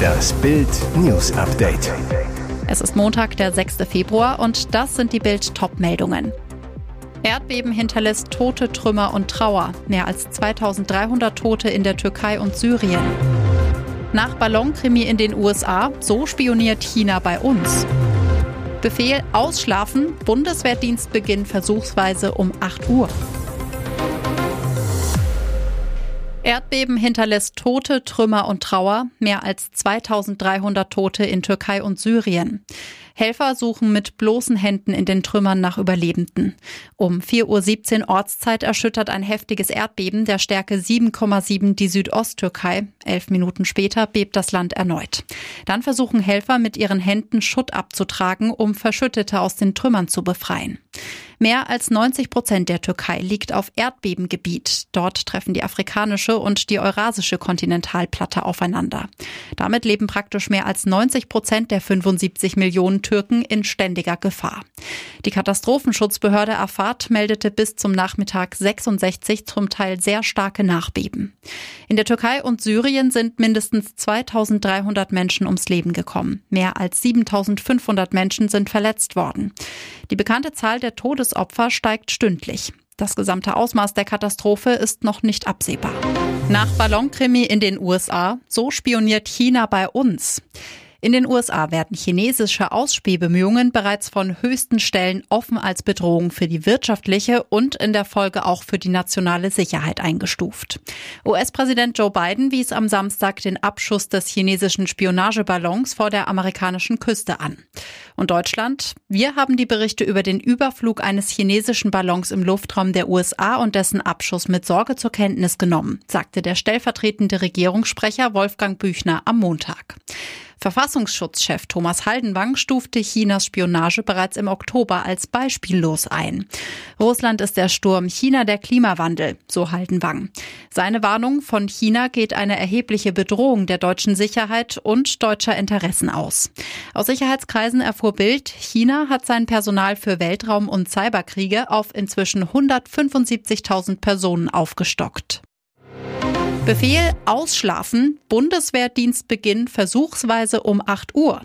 Das Bild News Update. Es ist Montag, der 6. Februar und das sind die Bild Top-Meldungen. Erdbeben hinterlässt Tote, Trümmer und Trauer. Mehr als 2300 Tote in der Türkei und Syrien. Nach Ballonkrimi in den USA, so spioniert China bei uns. Befehl Ausschlafen, Bundeswehrdienstbeginn versuchsweise um 8 Uhr. Erdbeben hinterlässt Tote, Trümmer und Trauer, mehr als 2300 Tote in Türkei und Syrien. Helfer suchen mit bloßen Händen in den Trümmern nach Überlebenden. Um 4.17 Uhr Ortszeit erschüttert ein heftiges Erdbeben der Stärke 7,7 die Südosttürkei. Elf Minuten später bebt das Land erneut. Dann versuchen Helfer mit ihren Händen Schutt abzutragen, um Verschüttete aus den Trümmern zu befreien. Mehr als 90 Prozent der Türkei liegt auf Erdbebengebiet. Dort treffen die afrikanische und die eurasische Kontinentalplatte aufeinander. Damit leben praktisch mehr als 90 Prozent der 75 Millionen Türken in ständiger Gefahr. Die Katastrophenschutzbehörde Afad meldete bis zum Nachmittag 66 zum Teil sehr starke Nachbeben. In der Türkei und Syrien sind mindestens 2300 Menschen ums Leben gekommen. Mehr als 7500 Menschen sind verletzt worden. Die bekannte Zahl der Todes Todesopfer steigt stündlich. Das gesamte Ausmaß der Katastrophe ist noch nicht absehbar. Nach Ballonkrimi in den USA, so spioniert China bei uns. In den USA werden chinesische Ausspähbemühungen bereits von höchsten Stellen offen als Bedrohung für die wirtschaftliche und in der Folge auch für die nationale Sicherheit eingestuft. US-Präsident Joe Biden wies am Samstag den Abschuss des chinesischen Spionageballons vor der amerikanischen Küste an. Und Deutschland? Wir haben die Berichte über den Überflug eines chinesischen Ballons im Luftraum der USA und dessen Abschuss mit Sorge zur Kenntnis genommen, sagte der stellvertretende Regierungssprecher Wolfgang Büchner am Montag. Verfassungsschutzchef Thomas Haldenwang stufte Chinas Spionage bereits im Oktober als beispiellos ein. Russland ist der Sturm, China der Klimawandel, so Haldenwang. Seine Warnung von China geht eine erhebliche Bedrohung der deutschen Sicherheit und deutscher Interessen aus. Aus Sicherheitskreisen erfuhr Bild, China hat sein Personal für Weltraum- und Cyberkriege auf inzwischen 175.000 Personen aufgestockt. Befehl Ausschlafen, Bundeswehrdienstbeginn versuchsweise um 8 Uhr.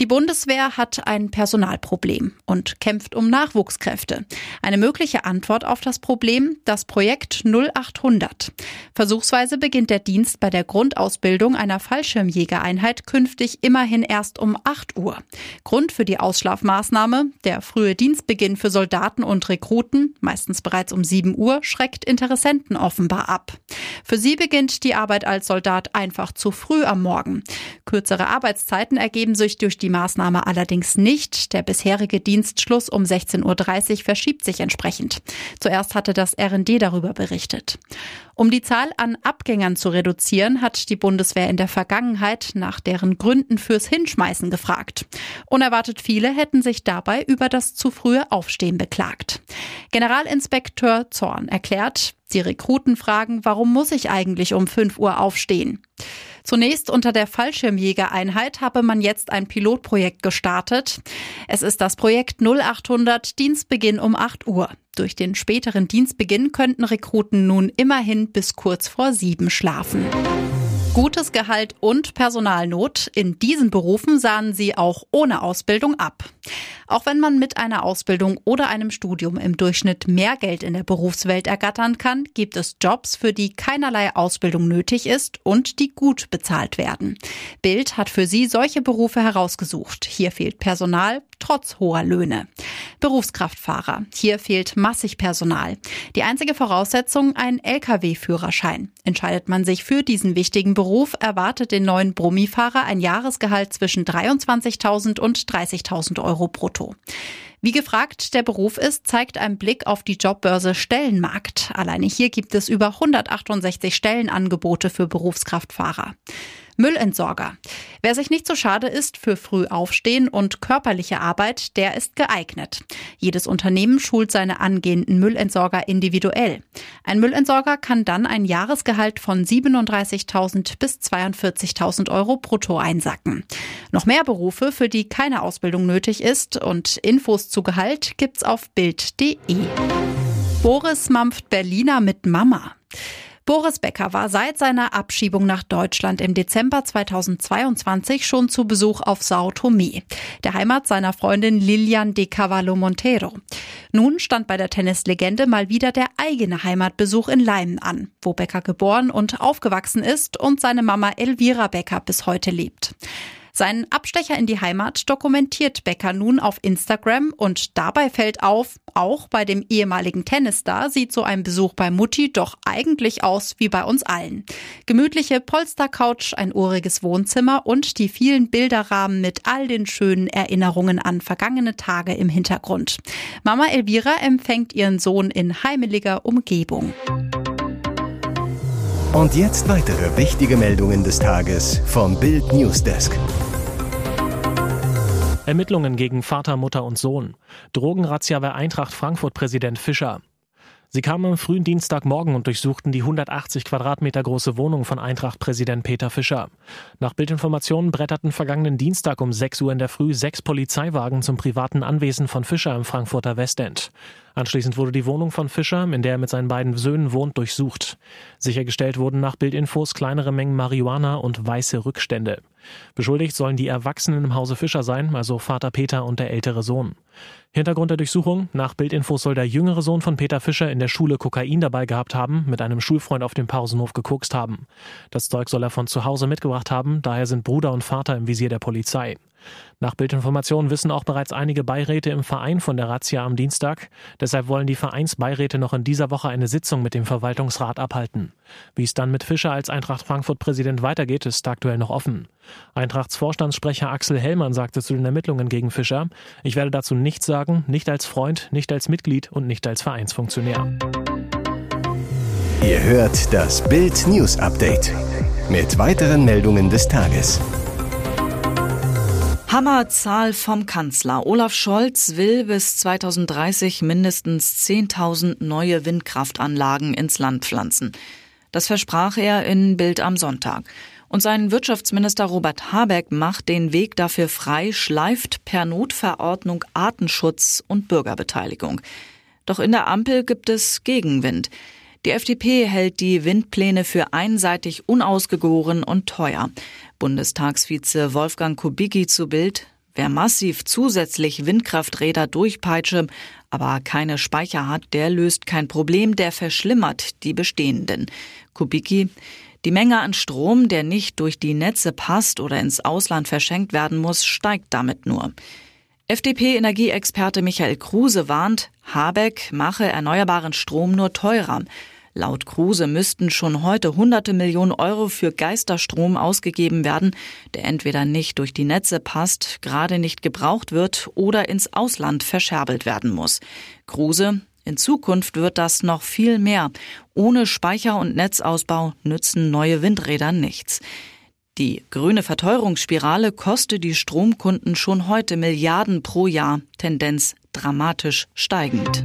Die Bundeswehr hat ein Personalproblem und kämpft um Nachwuchskräfte. Eine mögliche Antwort auf das Problem, das Projekt 0800. Versuchsweise beginnt der Dienst bei der Grundausbildung einer Fallschirmjägereinheit künftig immerhin erst um 8 Uhr. Grund für die Ausschlafmaßnahme, der frühe Dienstbeginn für Soldaten und Rekruten, meistens bereits um 7 Uhr, schreckt Interessenten offenbar ab. Für sie beginnt die Arbeit als Soldat einfach zu früh am Morgen. Kürzere Arbeitszeiten ergeben sich durch die Maßnahme allerdings nicht. Der bisherige Dienstschluss um 16.30 Uhr verschiebt sich entsprechend. Zuerst hatte das RND darüber berichtet. Um die Zahl an Abgängern zu reduzieren, hat die Bundeswehr in der Vergangenheit nach deren Gründen fürs Hinschmeißen gefragt. Unerwartet viele hätten sich dabei über das zu frühe Aufstehen beklagt. Generalinspekteur Zorn erklärt, die Rekruten fragen, warum muss ich eigentlich um 5 Uhr aufstehen? Zunächst unter der Fallschirmjägereinheit habe man jetzt ein Pilotprojekt gestartet. Es ist das Projekt 0800 Dienstbeginn um 8 Uhr. Durch den späteren Dienstbeginn könnten Rekruten nun immerhin bis kurz vor sieben schlafen. Gutes Gehalt und Personalnot. In diesen Berufen sahen sie auch ohne Ausbildung ab. Auch wenn man mit einer Ausbildung oder einem Studium im Durchschnitt mehr Geld in der Berufswelt ergattern kann, gibt es Jobs, für die keinerlei Ausbildung nötig ist und die gut bezahlt werden. Bild hat für sie solche Berufe herausgesucht. Hier fehlt Personal, trotz hoher Löhne. Berufskraftfahrer. Hier fehlt massig Personal. Die einzige Voraussetzung ein Lkw-Führerschein. Entscheidet man sich für diesen wichtigen Beruf, erwartet den neuen Brummifahrer ein Jahresgehalt zwischen 23.000 und 30.000 Euro brutto. Wie gefragt der Beruf ist, zeigt ein Blick auf die Jobbörse Stellenmarkt. Alleine hier gibt es über 168 Stellenangebote für Berufskraftfahrer. Müllentsorger. Wer sich nicht so schade ist für früh aufstehen und körperliche Arbeit, der ist geeignet. Jedes Unternehmen schult seine angehenden Müllentsorger individuell. Ein Müllentsorger kann dann ein Jahresgehalt von 37.000 bis 42.000 Euro brutto einsacken. Noch mehr Berufe, für die keine Ausbildung nötig ist und Infos zu Gehalt gibt's auf Bild.de. Boris mampft Berliner mit Mama. Boris Becker war seit seiner Abschiebung nach Deutschland im Dezember 2022 schon zu Besuch auf Sao Tome, der Heimat seiner Freundin Lilian de Cavallo Montero. Nun stand bei der Tennislegende mal wieder der eigene Heimatbesuch in Leimen an, wo Becker geboren und aufgewachsen ist und seine Mama Elvira Becker bis heute lebt. Seinen Abstecher in die Heimat dokumentiert Becker nun auf Instagram und dabei fällt auf, auch bei dem ehemaligen Tennisstar sieht so ein Besuch bei Mutti doch eigentlich aus wie bei uns allen. Gemütliche Polstercouch, ein uriges Wohnzimmer und die vielen Bilderrahmen mit all den schönen Erinnerungen an vergangene Tage im Hintergrund. Mama Elvira empfängt ihren Sohn in heimeliger Umgebung. Und jetzt weitere wichtige Meldungen des Tages vom Bild Newsdesk. Ermittlungen gegen Vater, Mutter und Sohn. Drogenrazzia bei Eintracht Frankfurt Präsident Fischer. Sie kamen am frühen Dienstagmorgen und durchsuchten die 180 Quadratmeter große Wohnung von Eintracht-Präsident Peter Fischer. Nach Bildinformationen bretterten vergangenen Dienstag um 6 Uhr in der Früh sechs Polizeiwagen zum privaten Anwesen von Fischer im Frankfurter Westend. Anschließend wurde die Wohnung von Fischer, in der er mit seinen beiden Söhnen wohnt, durchsucht. Sichergestellt wurden nach Bildinfos kleinere Mengen Marihuana und weiße Rückstände. Beschuldigt sollen die Erwachsenen im Hause Fischer sein, also Vater Peter und der ältere Sohn. Hintergrund der Durchsuchung: Nach Bildinfos soll der jüngere Sohn von Peter Fischer in der Schule Kokain dabei gehabt haben, mit einem Schulfreund auf dem Pausenhof gekokst haben. Das Zeug soll er von zu Hause mitgebracht haben, daher sind Bruder und Vater im Visier der Polizei. Nach Bildinformationen wissen auch bereits einige Beiräte im Verein von der Razzia am Dienstag. Deshalb wollen die Vereinsbeiräte noch in dieser Woche eine Sitzung mit dem Verwaltungsrat abhalten. Wie es dann mit Fischer als Eintracht Frankfurt-Präsident weitergeht, ist aktuell noch offen. Eintrachts Vorstandssprecher Axel Hellmann sagte zu den Ermittlungen gegen Fischer, ich werde dazu nichts sagen, nicht als Freund, nicht als Mitglied und nicht als Vereinsfunktionär. Ihr hört das Bild News Update mit weiteren Meldungen des Tages. Hammerzahl vom Kanzler. Olaf Scholz will bis 2030 mindestens 10.000 neue Windkraftanlagen ins Land pflanzen. Das versprach er in Bild am Sonntag. Und sein Wirtschaftsminister Robert Habeck macht den Weg dafür frei, schleift per Notverordnung Artenschutz und Bürgerbeteiligung. Doch in der Ampel gibt es Gegenwind. Die FDP hält die Windpläne für einseitig unausgegoren und teuer. Bundestagsvize Wolfgang Kubicki zu Bild. Wer massiv zusätzlich Windkrafträder durchpeitsche, aber keine Speicher hat, der löst kein Problem, der verschlimmert die bestehenden. Kubicki, die Menge an Strom, der nicht durch die Netze passt oder ins Ausland verschenkt werden muss, steigt damit nur. FDP-Energieexperte Michael Kruse warnt, Habeck mache erneuerbaren Strom nur teurer. Laut Kruse müssten schon heute hunderte Millionen Euro für Geisterstrom ausgegeben werden, der entweder nicht durch die Netze passt, gerade nicht gebraucht wird oder ins Ausland verscherbelt werden muss. Kruse, in Zukunft wird das noch viel mehr. Ohne Speicher- und Netzausbau nützen neue Windräder nichts. Die grüne Verteuerungsspirale kostet die Stromkunden schon heute Milliarden pro Jahr, Tendenz dramatisch steigend.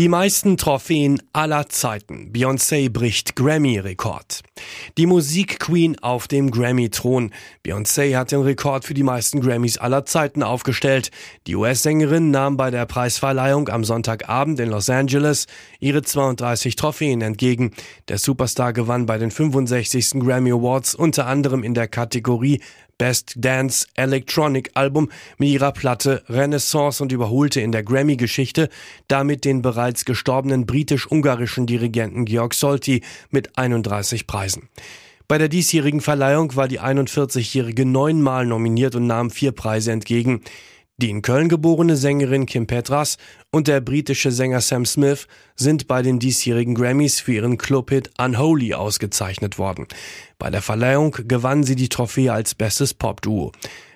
Die meisten Trophäen aller Zeiten. Beyoncé bricht Grammy-Rekord. Die Musikqueen auf dem Grammy-Thron. Beyoncé hat den Rekord für die meisten Grammys aller Zeiten aufgestellt. Die US-Sängerin nahm bei der Preisverleihung am Sonntagabend in Los Angeles ihre 32 Trophäen entgegen. Der Superstar gewann bei den 65. Grammy Awards unter anderem in der Kategorie Best Dance Electronic Album mit ihrer Platte Renaissance und überholte in der Grammy-Geschichte damit den bereits gestorbenen britisch-ungarischen Dirigenten Georg Solti mit 31 Preisen. Bei der diesjährigen Verleihung war die 41-Jährige neunmal nominiert und nahm vier Preise entgegen. Die in Köln geborene Sängerin Kim Petras und der britische Sänger Sam Smith sind bei den diesjährigen Grammys für ihren Clubhit Unholy ausgezeichnet worden. Bei der Verleihung gewann sie die Trophäe als bestes Popduo.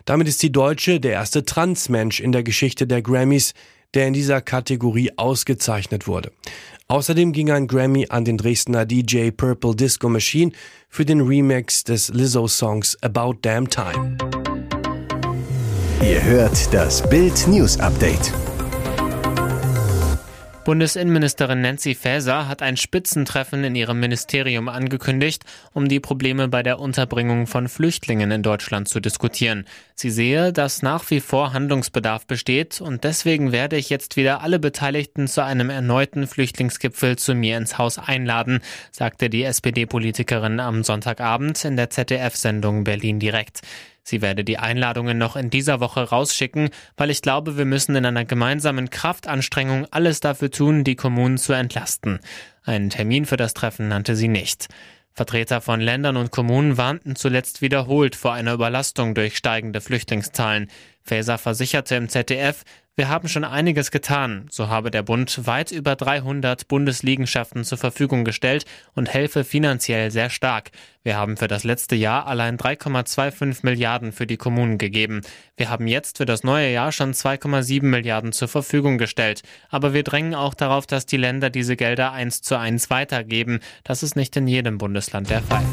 Damit ist die Deutsche der erste Transmensch in der Geschichte der Grammys, der in dieser Kategorie ausgezeichnet wurde. Außerdem ging ein Grammy an den Dresdner DJ Purple Disco Machine für den Remix des Lizzo-Songs About Damn Time. Ihr hört das Bild News Update. Bundesinnenministerin Nancy Faeser hat ein Spitzentreffen in ihrem Ministerium angekündigt, um die Probleme bei der Unterbringung von Flüchtlingen in Deutschland zu diskutieren. Sie sehe, dass nach wie vor Handlungsbedarf besteht und deswegen werde ich jetzt wieder alle Beteiligten zu einem erneuten Flüchtlingsgipfel zu mir ins Haus einladen, sagte die SPD-Politikerin am Sonntagabend in der ZDF-Sendung Berlin direkt. Sie werde die Einladungen noch in dieser Woche rausschicken, weil ich glaube, wir müssen in einer gemeinsamen Kraftanstrengung alles dafür tun, die Kommunen zu entlasten. Einen Termin für das Treffen nannte sie nicht. Vertreter von Ländern und Kommunen warnten zuletzt wiederholt vor einer Überlastung durch steigende Flüchtlingszahlen. Faeser versicherte im ZDF, wir haben schon einiges getan. So habe der Bund weit über 300 Bundesliegenschaften zur Verfügung gestellt und helfe finanziell sehr stark. Wir haben für das letzte Jahr allein 3,25 Milliarden für die Kommunen gegeben. Wir haben jetzt für das neue Jahr schon 2,7 Milliarden zur Verfügung gestellt. Aber wir drängen auch darauf, dass die Länder diese Gelder eins zu eins weitergeben. Das ist nicht in jedem Bundesland der Fall.